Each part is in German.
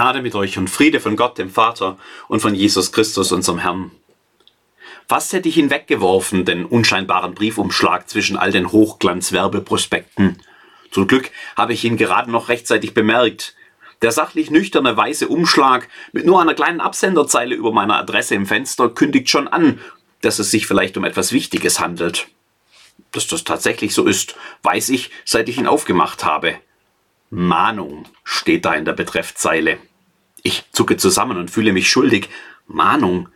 Gnade mit euch und Friede von Gott, dem Vater und von Jesus Christus, unserem Herrn. Fast hätte ich ihn weggeworfen, den unscheinbaren Briefumschlag zwischen all den Hochglanzwerbeprospekten. Zum Glück habe ich ihn gerade noch rechtzeitig bemerkt. Der sachlich nüchterne weiße Umschlag mit nur einer kleinen Absenderzeile über meiner Adresse im Fenster kündigt schon an, dass es sich vielleicht um etwas Wichtiges handelt. Dass das tatsächlich so ist, weiß ich, seit ich ihn aufgemacht habe. Mahnung steht da in der Betreffzeile. Ich zucke zusammen und fühle mich schuldig. Mahnung.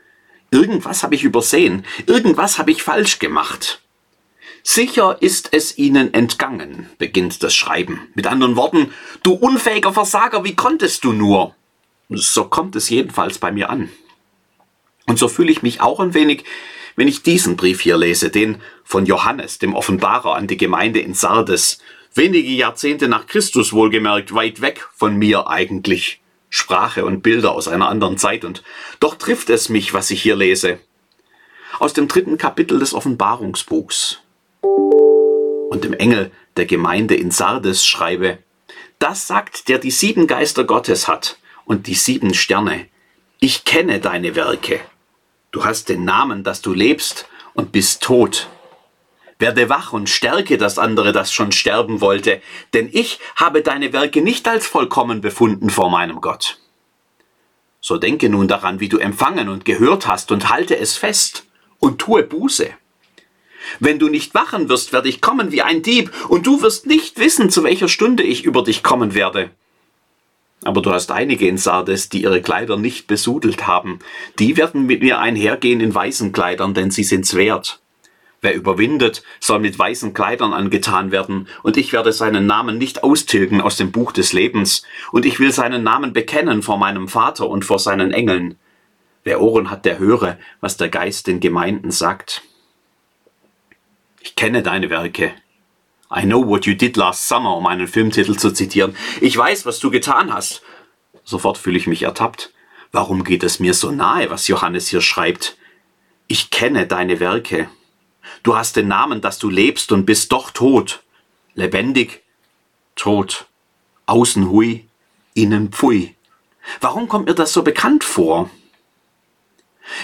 Irgendwas habe ich übersehen. Irgendwas habe ich falsch gemacht. Sicher ist es Ihnen entgangen, beginnt das Schreiben. Mit anderen Worten, du unfähiger Versager, wie konntest du nur? So kommt es jedenfalls bei mir an. Und so fühle ich mich auch ein wenig, wenn ich diesen Brief hier lese, den von Johannes, dem Offenbarer an die Gemeinde in Sardes, wenige Jahrzehnte nach Christus wohlgemerkt, weit weg von mir eigentlich. Sprache und Bilder aus einer anderen Zeit und doch trifft es mich, was ich hier lese. Aus dem dritten Kapitel des Offenbarungsbuchs. Und dem Engel der Gemeinde in Sardes schreibe, das sagt, der die sieben Geister Gottes hat und die sieben Sterne. Ich kenne deine Werke. Du hast den Namen, dass du lebst und bist tot. Werde wach und stärke das andere, das schon sterben wollte, denn ich habe deine Werke nicht als vollkommen befunden vor meinem Gott. So denke nun daran, wie du empfangen und gehört hast, und halte es fest und tue Buße. Wenn du nicht wachen wirst, werde ich kommen wie ein Dieb, und du wirst nicht wissen, zu welcher Stunde ich über dich kommen werde. Aber du hast einige in Sardes, die ihre Kleider nicht besudelt haben. Die werden mit mir einhergehen in weißen Kleidern, denn sie sind's wert. Wer überwindet, soll mit weißen Kleidern angetan werden, und ich werde seinen Namen nicht austilgen aus dem Buch des Lebens, und ich will seinen Namen bekennen vor meinem Vater und vor seinen Engeln. Wer Ohren hat, der höre, was der Geist den Gemeinden sagt. Ich kenne deine Werke. I know what you did last summer, um einen Filmtitel zu zitieren. Ich weiß, was du getan hast. Sofort fühle ich mich ertappt. Warum geht es mir so nahe, was Johannes hier schreibt? Ich kenne deine Werke. Du hast den Namen, dass du lebst und bist doch tot. Lebendig, tot. Außen hui, innen pfui. Warum kommt mir das so bekannt vor?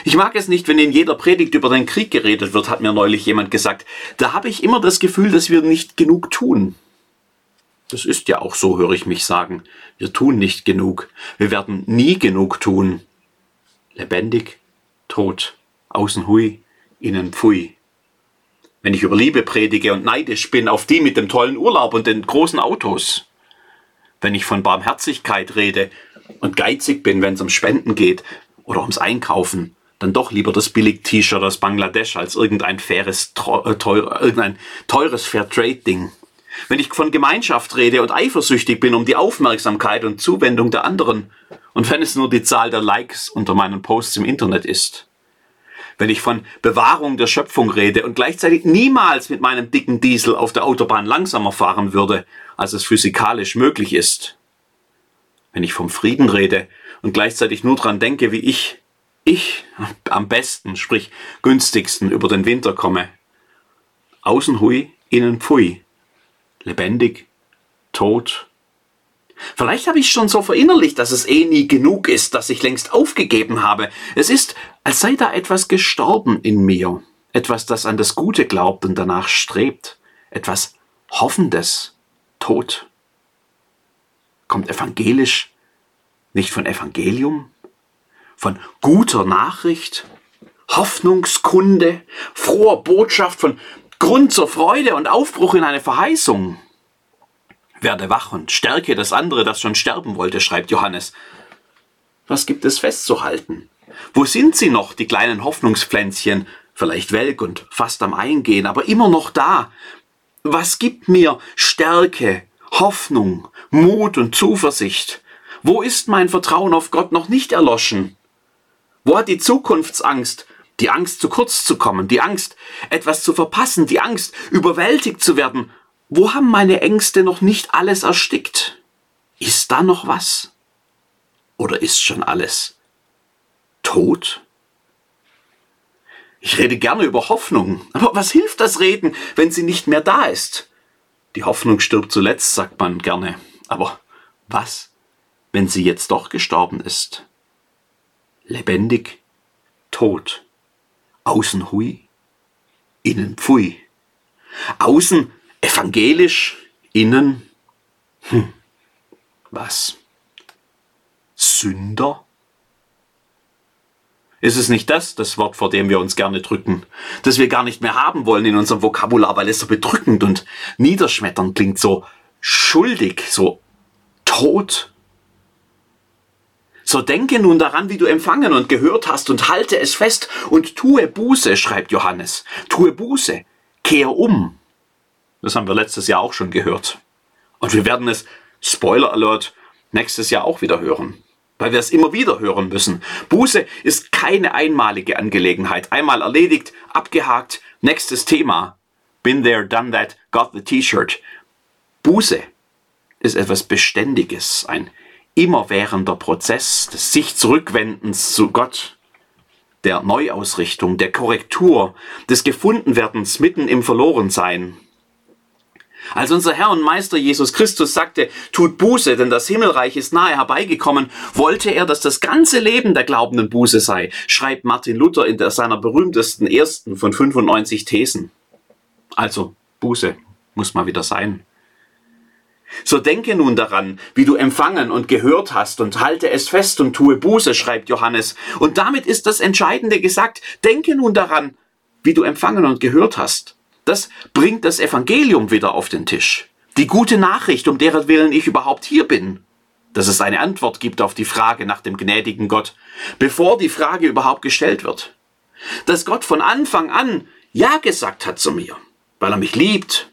Ich mag es nicht, wenn in jeder Predigt über den Krieg geredet wird, hat mir neulich jemand gesagt. Da habe ich immer das Gefühl, dass wir nicht genug tun. Das ist ja auch so, höre ich mich sagen. Wir tun nicht genug. Wir werden nie genug tun. Lebendig, tot, außen hui, innen pfui. Wenn ich über Liebe predige und neidisch bin auf die mit dem tollen Urlaub und den großen Autos. Wenn ich von Barmherzigkeit rede und geizig bin, wenn es um Spenden geht oder ums Einkaufen, dann doch lieber das Billig-T-Shirt aus Bangladesch als irgendein faires, äh, teuer, irgendein teures Fairtrade-Ding. Wenn ich von Gemeinschaft rede und eifersüchtig bin um die Aufmerksamkeit und Zuwendung der anderen und wenn es nur die Zahl der Likes unter meinen Posts im Internet ist wenn ich von Bewahrung der Schöpfung rede und gleichzeitig niemals mit meinem dicken Diesel auf der Autobahn langsamer fahren würde, als es physikalisch möglich ist. Wenn ich vom Frieden rede und gleichzeitig nur dran denke, wie ich, ich am besten, sprich günstigsten über den Winter komme. Außen hui, innen pfui. Lebendig, tot, Vielleicht habe ich schon so verinnerlicht, dass es eh nie genug ist, dass ich längst aufgegeben habe. Es ist, als sei da etwas gestorben in mir. Etwas, das an das Gute glaubt und danach strebt. Etwas Hoffendes. Tot. Kommt evangelisch nicht von Evangelium? Von guter Nachricht? Hoffnungskunde? Froher Botschaft von Grund zur Freude und Aufbruch in eine Verheißung? Werde wach und stärke das andere, das schon sterben wollte, schreibt Johannes. Was gibt es festzuhalten? Wo sind sie noch, die kleinen Hoffnungspflänzchen? Vielleicht welk und fast am Eingehen, aber immer noch da. Was gibt mir Stärke, Hoffnung, Mut und Zuversicht? Wo ist mein Vertrauen auf Gott noch nicht erloschen? Wo hat die Zukunftsangst, die Angst zu kurz zu kommen, die Angst, etwas zu verpassen, die Angst, überwältigt zu werden, wo haben meine Ängste noch nicht alles erstickt? Ist da noch was? Oder ist schon alles tot? Ich rede gerne über Hoffnung, aber was hilft das Reden, wenn sie nicht mehr da ist? Die Hoffnung stirbt zuletzt, sagt man gerne. Aber was, wenn sie jetzt doch gestorben ist? Lebendig, tot. Außen hui, innen pfui. Außen evangelisch, innen, hm, was? Sünder? Ist es nicht das, das Wort, vor dem wir uns gerne drücken, das wir gar nicht mehr haben wollen in unserem Vokabular, weil es so bedrückend und niederschmetternd klingt, so schuldig, so tot? So denke nun daran, wie du empfangen und gehört hast und halte es fest und tue Buße, schreibt Johannes. Tue Buße, kehr um. Das haben wir letztes Jahr auch schon gehört. Und wir werden es, Spoiler Alert, nächstes Jahr auch wieder hören weil wir es immer wieder hören müssen. Buße ist keine einmalige Angelegenheit. Einmal erledigt, abgehakt, nächstes Thema. Been there, done that, got the T-Shirt. Buße ist etwas Beständiges, ein immerwährender Prozess des sich Zurückwendens zu Gott, der Neuausrichtung, der Korrektur, des Gefundenwerdens mitten im Verlorensein. Als unser Herr und Meister Jesus Christus sagte, tut Buße, denn das Himmelreich ist nahe herbeigekommen, wollte er, dass das ganze Leben der glaubenden Buße sei, schreibt Martin Luther in seiner berühmtesten ersten von 95 Thesen. Also, Buße muss mal wieder sein. So denke nun daran, wie du empfangen und gehört hast und halte es fest und tue Buße, schreibt Johannes. Und damit ist das Entscheidende gesagt. Denke nun daran, wie du empfangen und gehört hast das bringt das Evangelium wieder auf den Tisch. Die gute Nachricht, um deren Willen ich überhaupt hier bin. Dass es eine Antwort gibt auf die Frage nach dem gnädigen Gott, bevor die Frage überhaupt gestellt wird. Dass Gott von Anfang an Ja gesagt hat zu mir, weil er mich liebt,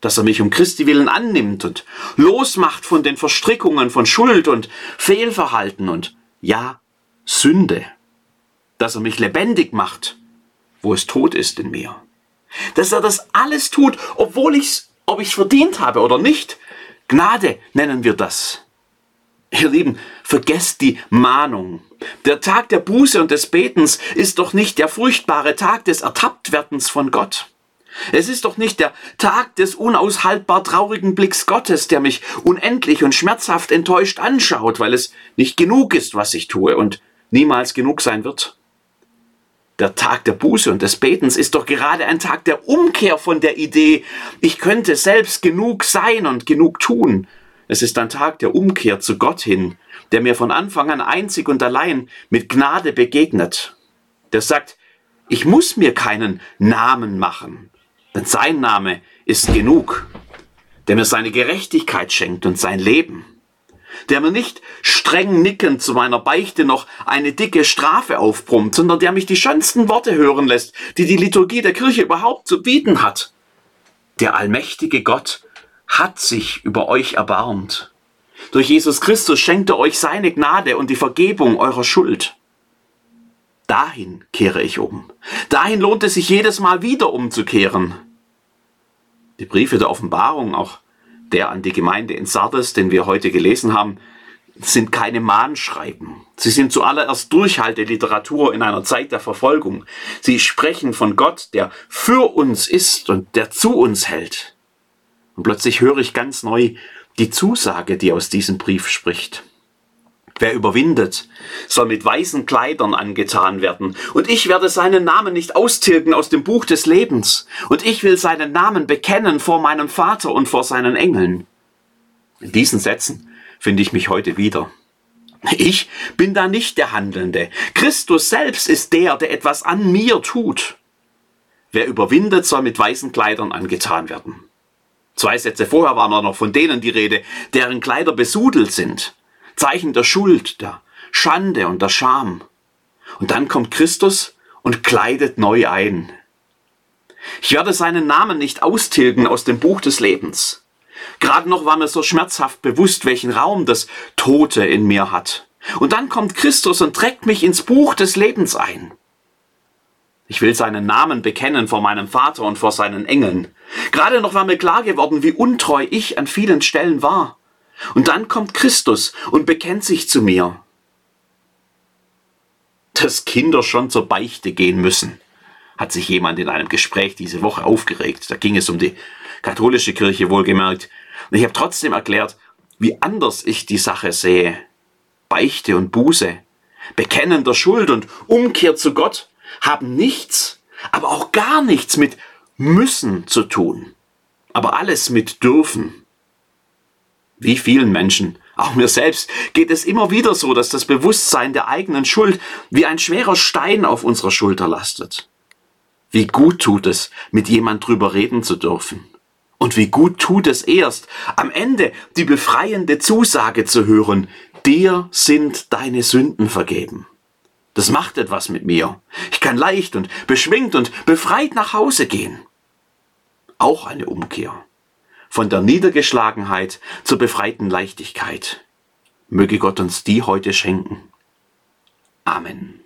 dass er mich um Christi willen annimmt und losmacht von den Verstrickungen von Schuld und Fehlverhalten und ja, Sünde, dass er mich lebendig macht, wo es tot ist in mir dass er das alles tut, obwohl ich's, ob ich's verdient habe oder nicht. Gnade nennen wir das. Ihr Lieben, vergesst die Mahnung. Der Tag der Buße und des Betens ist doch nicht der furchtbare Tag des Ertapptwerdens von Gott. Es ist doch nicht der Tag des unaushaltbar traurigen Blicks Gottes, der mich unendlich und schmerzhaft enttäuscht anschaut, weil es nicht genug ist, was ich tue und niemals genug sein wird. Der Tag der Buße und des Betens ist doch gerade ein Tag der Umkehr von der Idee, ich könnte selbst genug sein und genug tun. Es ist ein Tag der Umkehr zu Gott hin, der mir von Anfang an einzig und allein mit Gnade begegnet. Der sagt, ich muss mir keinen Namen machen, denn sein Name ist genug, der mir seine Gerechtigkeit schenkt und sein Leben der mir nicht streng nickend zu meiner Beichte noch eine dicke Strafe aufbrummt, sondern der mich die schönsten Worte hören lässt, die die Liturgie der Kirche überhaupt zu bieten hat. Der allmächtige Gott hat sich über euch erbarmt. Durch Jesus Christus schenkt er euch seine Gnade und die Vergebung eurer Schuld. Dahin kehre ich um. Dahin lohnt es sich jedes Mal wieder umzukehren. Die Briefe der Offenbarung, auch der an die Gemeinde in Sardes, den wir heute gelesen haben, sind keine Mahnschreiben. Sie sind zuallererst Durchhalteliteratur in einer Zeit der Verfolgung. Sie sprechen von Gott, der für uns ist und der zu uns hält. Und plötzlich höre ich ganz neu die Zusage, die aus diesem Brief spricht. Wer überwindet, soll mit weißen Kleidern angetan werden. Und ich werde seinen Namen nicht austilgen aus dem Buch des Lebens. Und ich will seinen Namen bekennen vor meinem Vater und vor seinen Engeln. In diesen Sätzen finde ich mich heute wieder. Ich bin da nicht der Handelnde. Christus selbst ist der, der etwas an mir tut. Wer überwindet, soll mit weißen Kleidern angetan werden. Zwei Sätze vorher waren noch von denen die Rede, deren Kleider besudelt sind. Zeichen der Schuld, der Schande und der Scham. Und dann kommt Christus und kleidet neu ein. Ich werde seinen Namen nicht austilgen aus dem Buch des Lebens. Gerade noch war mir so schmerzhaft bewusst, welchen Raum das Tote in mir hat. Und dann kommt Christus und trägt mich ins Buch des Lebens ein. Ich will seinen Namen bekennen vor meinem Vater und vor seinen Engeln. Gerade noch war mir klar geworden, wie untreu ich an vielen Stellen war. Und dann kommt Christus und bekennt sich zu mir. Dass Kinder schon zur Beichte gehen müssen, hat sich jemand in einem Gespräch diese Woche aufgeregt. Da ging es um die katholische Kirche wohlgemerkt. Und ich habe trotzdem erklärt, wie anders ich die Sache sehe, Beichte und Buße, Bekennen der Schuld und Umkehr zu Gott haben nichts, aber auch gar nichts mit müssen zu tun, aber alles mit dürfen. Wie vielen Menschen, auch mir selbst, geht es immer wieder so, dass das Bewusstsein der eigenen Schuld wie ein schwerer Stein auf unserer Schulter lastet. Wie gut tut es, mit jemand drüber reden zu dürfen. Und wie gut tut es erst, am Ende die befreiende Zusage zu hören, dir sind deine Sünden vergeben. Das macht etwas mit mir. Ich kann leicht und beschwingt und befreit nach Hause gehen. Auch eine Umkehr. Von der Niedergeschlagenheit zur befreiten Leichtigkeit. Möge Gott uns die heute schenken. Amen.